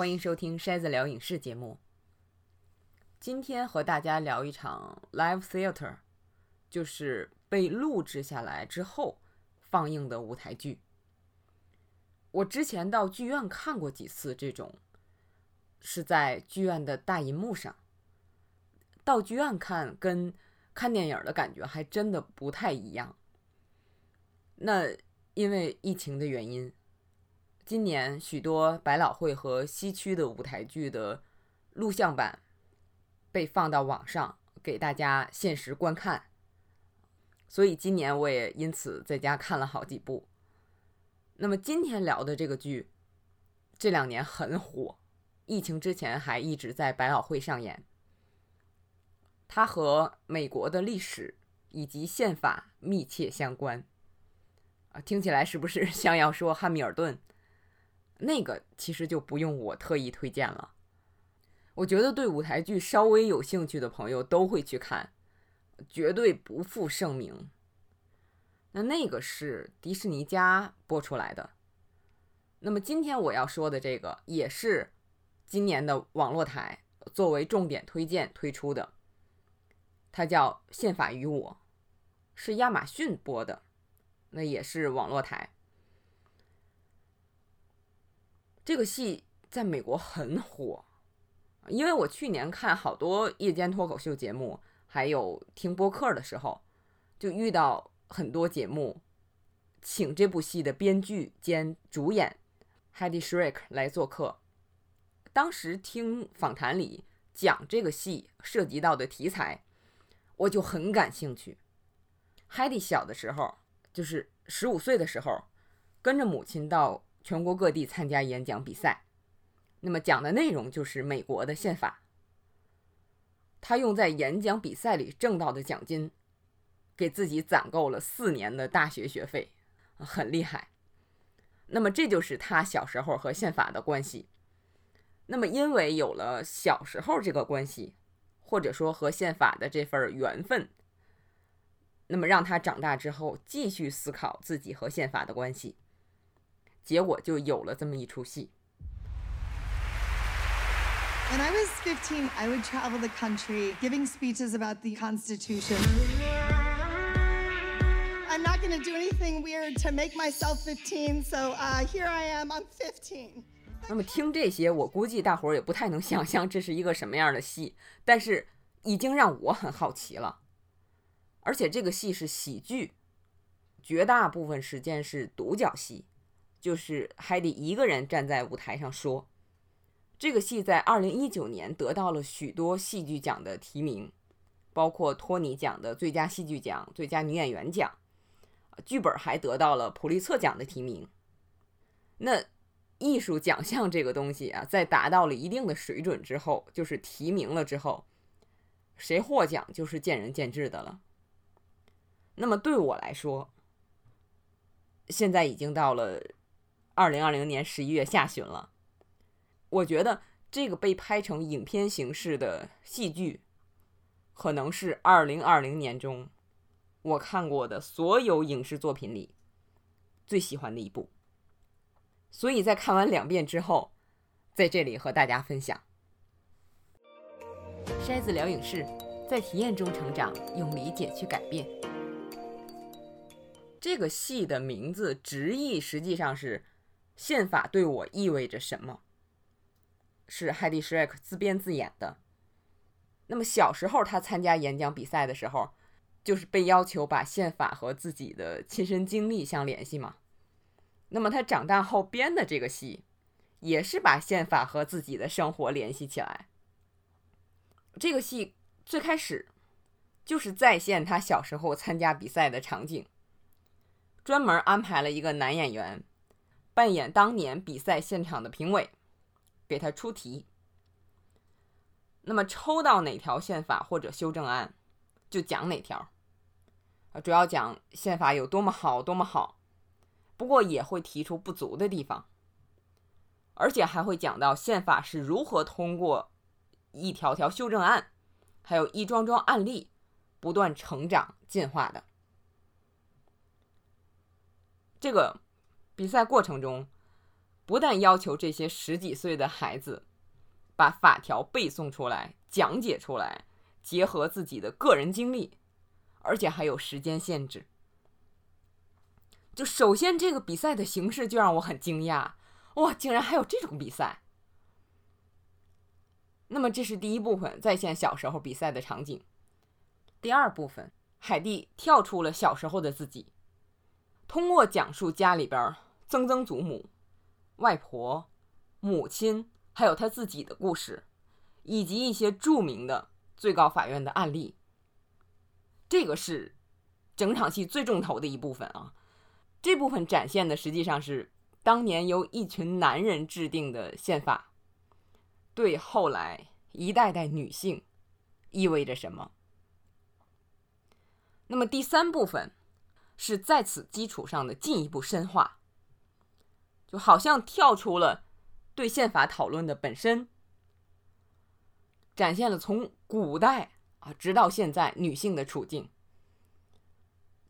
欢迎收听筛子聊影视节目。今天和大家聊一场 live theater，就是被录制下来之后放映的舞台剧。我之前到剧院看过几次这种，是在剧院的大银幕上。到剧院看跟看电影的感觉还真的不太一样。那因为疫情的原因。今年许多百老汇和西区的舞台剧的录像版被放到网上给大家限时观看，所以今年我也因此在家看了好几部。那么今天聊的这个剧，这两年很火，疫情之前还一直在百老汇上演。它和美国的历史以及宪法密切相关啊，听起来是不是 像要说《汉密尔顿》？那个其实就不用我特意推荐了，我觉得对舞台剧稍微有兴趣的朋友都会去看，绝对不负盛名。那那个是迪士尼家播出来的，那么今天我要说的这个也是今年的网络台作为重点推荐推出的，它叫《宪法与我》，是亚马逊播的，那也是网络台。这个戏在美国很火，因为我去年看好多夜间脱口秀节目，还有听播客的时候，就遇到很多节目请这部戏的编剧兼主演 Hedy Shrek 来做客。当时听访谈里讲这个戏涉及到的题材，我就很感兴趣。Hedy 小的时候，就是十五岁的时候，跟着母亲到。全国各地参加演讲比赛，那么讲的内容就是美国的宪法。他用在演讲比赛里挣到的奖金，给自己攒够了四年的大学学费，很厉害。那么这就是他小时候和宪法的关系。那么因为有了小时候这个关系，或者说和宪法的这份缘分，那么让他长大之后继续思考自己和宪法的关系。结果就有了这么一出戏。When I was 15, I would travel the country giving speeches about the Constitution. I'm not going to do anything weird to make myself 15, so uh, here I am, I'm 15. 那么听这些，我估计大伙儿也不太能想象这是一个什么样的戏，但是已经让我很好奇了。而且这个戏是喜剧，绝大部分时间是独角戏。就是还得一个人站在舞台上说。这个戏在二零一九年得到了许多戏剧奖的提名，包括托尼奖的最佳戏剧奖、最佳女演员奖，剧本还得到了普利策奖的提名。那艺术奖项这个东西啊，在达到了一定的水准之后，就是提名了之后，谁获奖就是见仁见智的了。那么对我来说，现在已经到了。二零二零年十一月下旬了，我觉得这个被拍成影片形式的戏剧，可能是二零二零年中我看过的所有影视作品里最喜欢的一部。所以在看完两遍之后，在这里和大家分享。筛子聊影视，在体验中成长，用理解去改变。这个戏的名字直译实际上是。宪法对我意味着什么？是 Hedy Shrek 自编自演的。那么小时候他参加演讲比赛的时候，就是被要求把宪法和自己的亲身经历相联系嘛。那么他长大后编的这个戏，也是把宪法和自己的生活联系起来。这个戏最开始就是再现他小时候参加比赛的场景，专门安排了一个男演员。扮演当年比赛现场的评委，给他出题。那么抽到哪条宪法或者修正案，就讲哪条。啊，主要讲宪法有多么好，多么好。不过也会提出不足的地方，而且还会讲到宪法是如何通过一条条修正案，还有一桩桩案例，不断成长进化的。这个。比赛过程中，不但要求这些十几岁的孩子把法条背诵出来、讲解出来，结合自己的个人经历，而且还有时间限制。就首先这个比赛的形式就让我很惊讶，哇，竟然还有这种比赛！那么这是第一部分，再现小时候比赛的场景。第二部分，海蒂跳出了小时候的自己，通过讲述家里边曾曾祖母、外婆、母亲，还有他自己的故事，以及一些著名的最高法院的案例。这个是整场戏最重头的一部分啊！这部分展现的实际上是当年由一群男人制定的宪法。对后来一代代女性意味着什么？那么第三部分是在此基础上的进一步深化，就好像跳出了对宪法讨论的本身，展现了从古代啊直到现在女性的处境。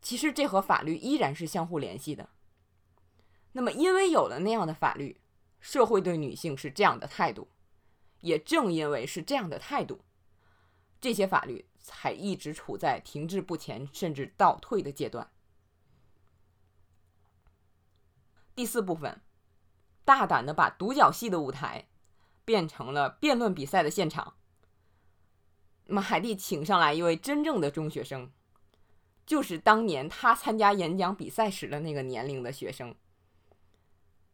其实这和法律依然是相互联系的。那么因为有了那样的法律，社会对女性是这样的态度。也正因为是这样的态度，这些法律才一直处在停滞不前甚至倒退的阶段。第四部分，大胆的把独角戏的舞台变成了辩论比赛的现场。那么海蒂请上来一位真正的中学生，就是当年他参加演讲比赛时的那个年龄的学生，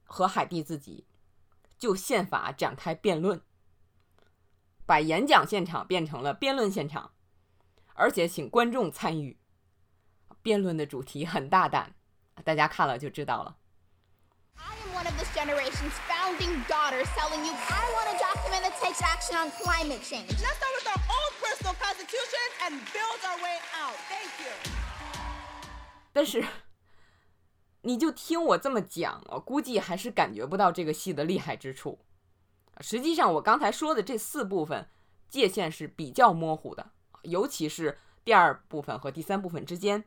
和海蒂自己就宪法展开辩论。把演讲现场变成了辩论现场，而且请观众参与。辩论的主题很大胆，大家看了就知道了。Generation's founding daughters telling you I want a document that takes action on climate change. Let's start with our own personal constitutions and build our way out. Thank you. 但是，你就听我这么讲，我估计还是感觉不到这个戏的厉害之处。实际上，我刚才说的这四部分界限是比较模糊的，尤其是第二部分和第三部分之间，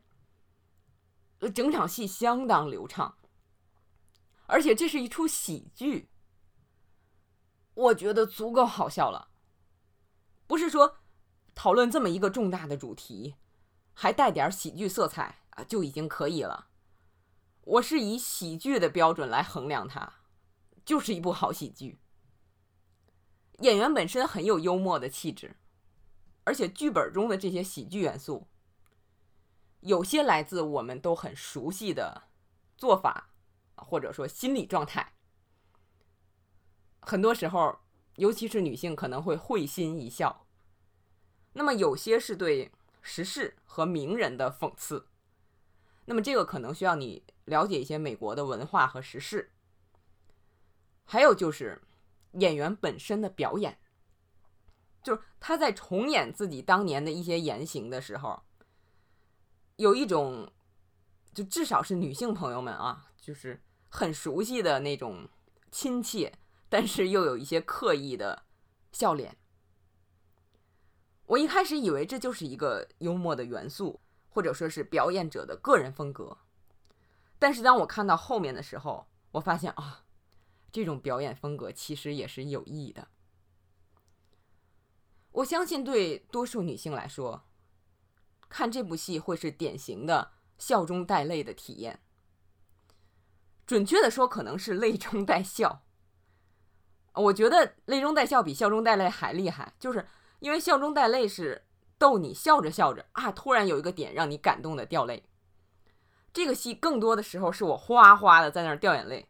呃，整场戏相当流畅，而且这是一出喜剧，我觉得足够好笑了。不是说讨论这么一个重大的主题，还带点喜剧色彩啊，就已经可以了。我是以喜剧的标准来衡量它，就是一部好喜剧。演员本身很有幽默的气质，而且剧本中的这些喜剧元素，有些来自我们都很熟悉的做法，或者说心理状态。很多时候，尤其是女性可能会会心一笑。那么有些是对时事和名人的讽刺，那么这个可能需要你了解一些美国的文化和时事。还有就是。演员本身的表演，就是他在重演自己当年的一些言行的时候，有一种，就至少是女性朋友们啊，就是很熟悉的那种亲切，但是又有一些刻意的笑脸。我一开始以为这就是一个幽默的元素，或者说是表演者的个人风格，但是当我看到后面的时候，我发现啊。这种表演风格其实也是有意义的。我相信，对多数女性来说，看这部戏会是典型的笑中带泪的体验。准确的说，可能是泪中带笑。我觉得泪中带笑比笑中带泪还厉害，就是因为笑中带泪是逗你笑着笑着啊，突然有一个点让你感动的掉泪。这个戏更多的时候是我哗哗的在那儿掉眼泪。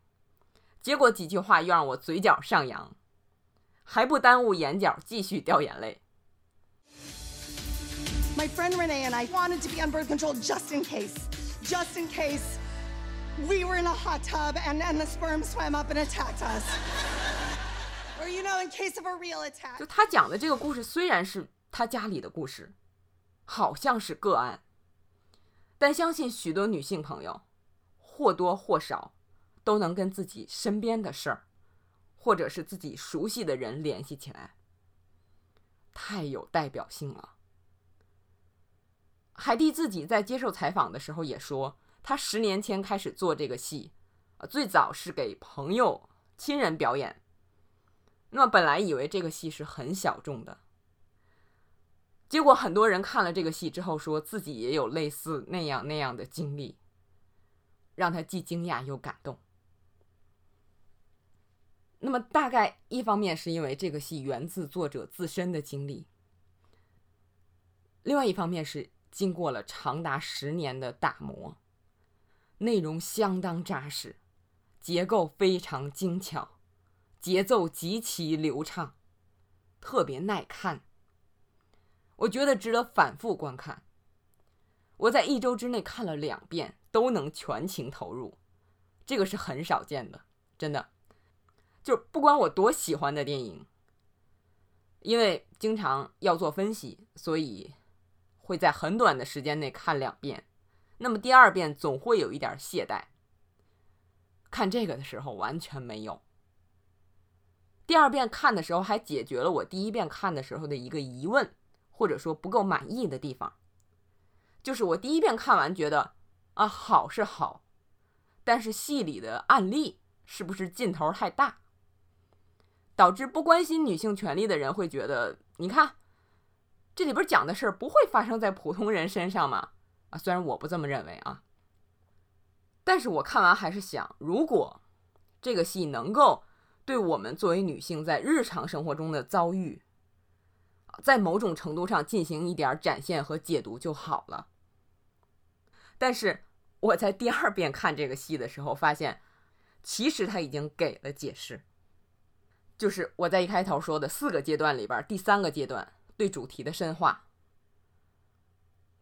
结果几句话又让我嘴角上扬，还不耽误眼角继续掉眼泪。My friend Renee and I wanted to be on birth control just in case, just in case we were in a hot tub and, and the sperm swam up and attacked us. Or, you know, in case of a real attack. 就他讲的这个故事虽然是他家里的故事，好像是个案，但相信许多女性朋友或多或少。都能跟自己身边的事儿，或者是自己熟悉的人联系起来，太有代表性了。海蒂自己在接受采访的时候也说，他十年前开始做这个戏，啊，最早是给朋友亲人表演。那么本来以为这个戏是很小众的，结果很多人看了这个戏之后，说自己也有类似那样那样的经历，让他既惊讶又感动。那么大概一方面是因为这个戏源自作者自身的经历，另外一方面是经过了长达十年的打磨，内容相当扎实，结构非常精巧。节奏极其流畅，特别耐看。我觉得值得反复观看。我在一周之内看了两遍，都能全情投入，这个是很少见的，真的。就不管我多喜欢的电影，因为经常要做分析，所以会在很短的时间内看两遍。那么第二遍总会有一点懈怠。看这个的时候完全没有。第二遍看的时候，还解决了我第一遍看的时候的一个疑问，或者说不够满意的地方。就是我第一遍看完觉得啊，好是好，但是戏里的案例是不是劲头太大，导致不关心女性权利的人会觉得，你看这里边讲的事儿不会发生在普通人身上吗？啊，虽然我不这么认为啊，但是我看完还是想，如果这个戏能够。对我们作为女性在日常生活中的遭遇，在某种程度上进行一点展现和解读就好了。但是我在第二遍看这个戏的时候，发现其实他已经给了解释，就是我在一开头说的四个阶段里边第三个阶段对主题的深化，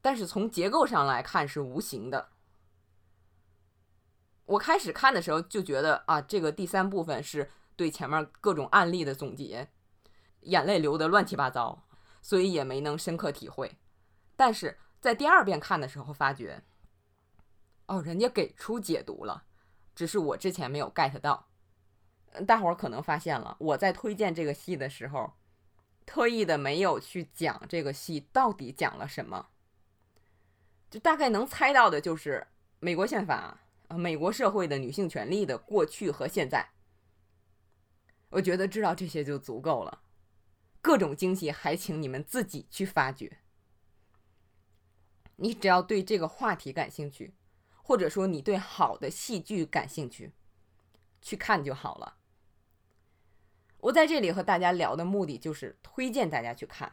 但是从结构上来看是无形的。我开始看的时候就觉得啊，这个第三部分是。对前面各种案例的总结，眼泪流得乱七八糟，所以也没能深刻体会。但是在第二遍看的时候，发觉，哦，人家给出解读了，只是我之前没有 get 到。大伙儿可能发现了，我在推荐这个戏的时候，特意的没有去讲这个戏到底讲了什么，就大概能猜到的就是美国宪法啊，美国社会的女性权利的过去和现在。我觉得知道这些就足够了，各种惊喜还请你们自己去发掘。你只要对这个话题感兴趣，或者说你对好的戏剧感兴趣，去看就好了。我在这里和大家聊的目的就是推荐大家去看，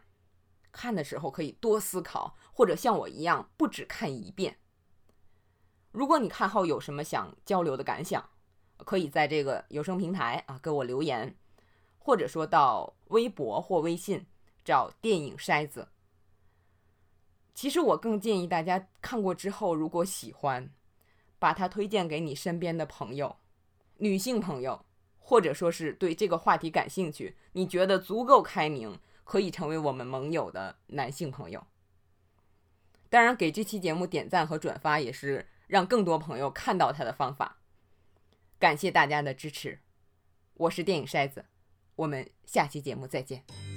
看的时候可以多思考，或者像我一样不只看一遍。如果你看后有什么想交流的感想，可以在这个有声平台啊给我留言，或者说到微博或微信找电影筛子。其实我更建议大家看过之后，如果喜欢，把它推荐给你身边的朋友，女性朋友，或者说是对这个话题感兴趣，你觉得足够开明，可以成为我们盟友的男性朋友。当然，给这期节目点赞和转发也是让更多朋友看到他的方法。感谢大家的支持，我是电影筛子，我们下期节目再见。